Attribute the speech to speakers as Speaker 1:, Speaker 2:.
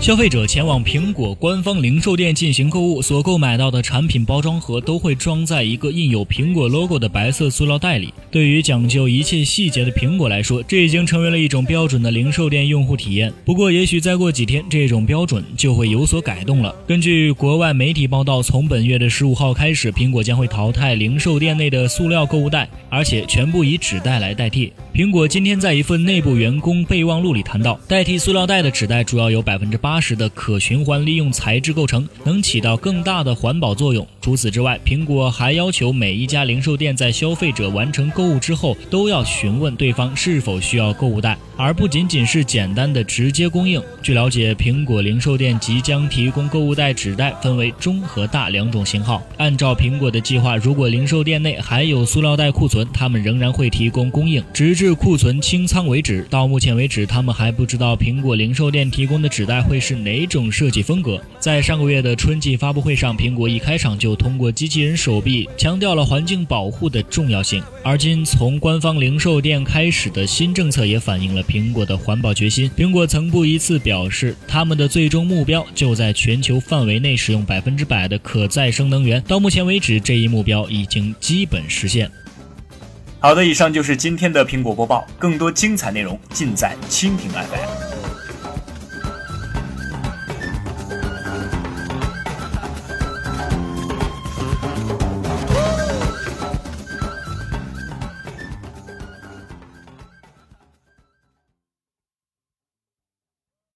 Speaker 1: 消费者前往苹果官方零售店进行购物，所购买到的产品包装盒都会装在一个印有苹果 logo 的白色塑料袋里。对于讲究一切细节的苹果来说，这已经成为了一种标准的零售店用户体验。不过，也许再过几天，这种标准就会有所改动了。根据国外媒体报道，从本月的十五号开始，苹果将会淘汰零售店内的塑料购物袋，而且全部以纸袋来代替。苹果今天在一份内部员工备忘录里谈到，代替塑料袋的纸袋主要有百分之八八十的可循环利用材质构成，能起到更大的环保作用。除此之外，苹果还要求每一家零售店在消费者完成购物之后，都要询问对方是否需要购物袋，而不仅仅是简单的直接供应。据了解，苹果零售店即将提供购物袋纸袋，分为中和大两种型号。按照苹果的计划，如果零售店内还有塑料袋库存，他们仍然会提供供应，直至。库存清仓为止。到目前为止，他们还不知道苹果零售店提供的纸袋会是哪种设计风格。在上个月的春季发布会上，苹果一开场就通过机器人手臂强调了环境保护的重要性。而今，从官方零售店开始的新政策也反映了苹果的环保决心。苹果曾不一次表示，他们的最终目标就在全球范围内使用百分之百的可再生能源。到目前为止，这一目标已经基本实现。
Speaker 2: 好的，以上就是今天的苹果播报，更多精彩内容尽在蜻蜓 FM。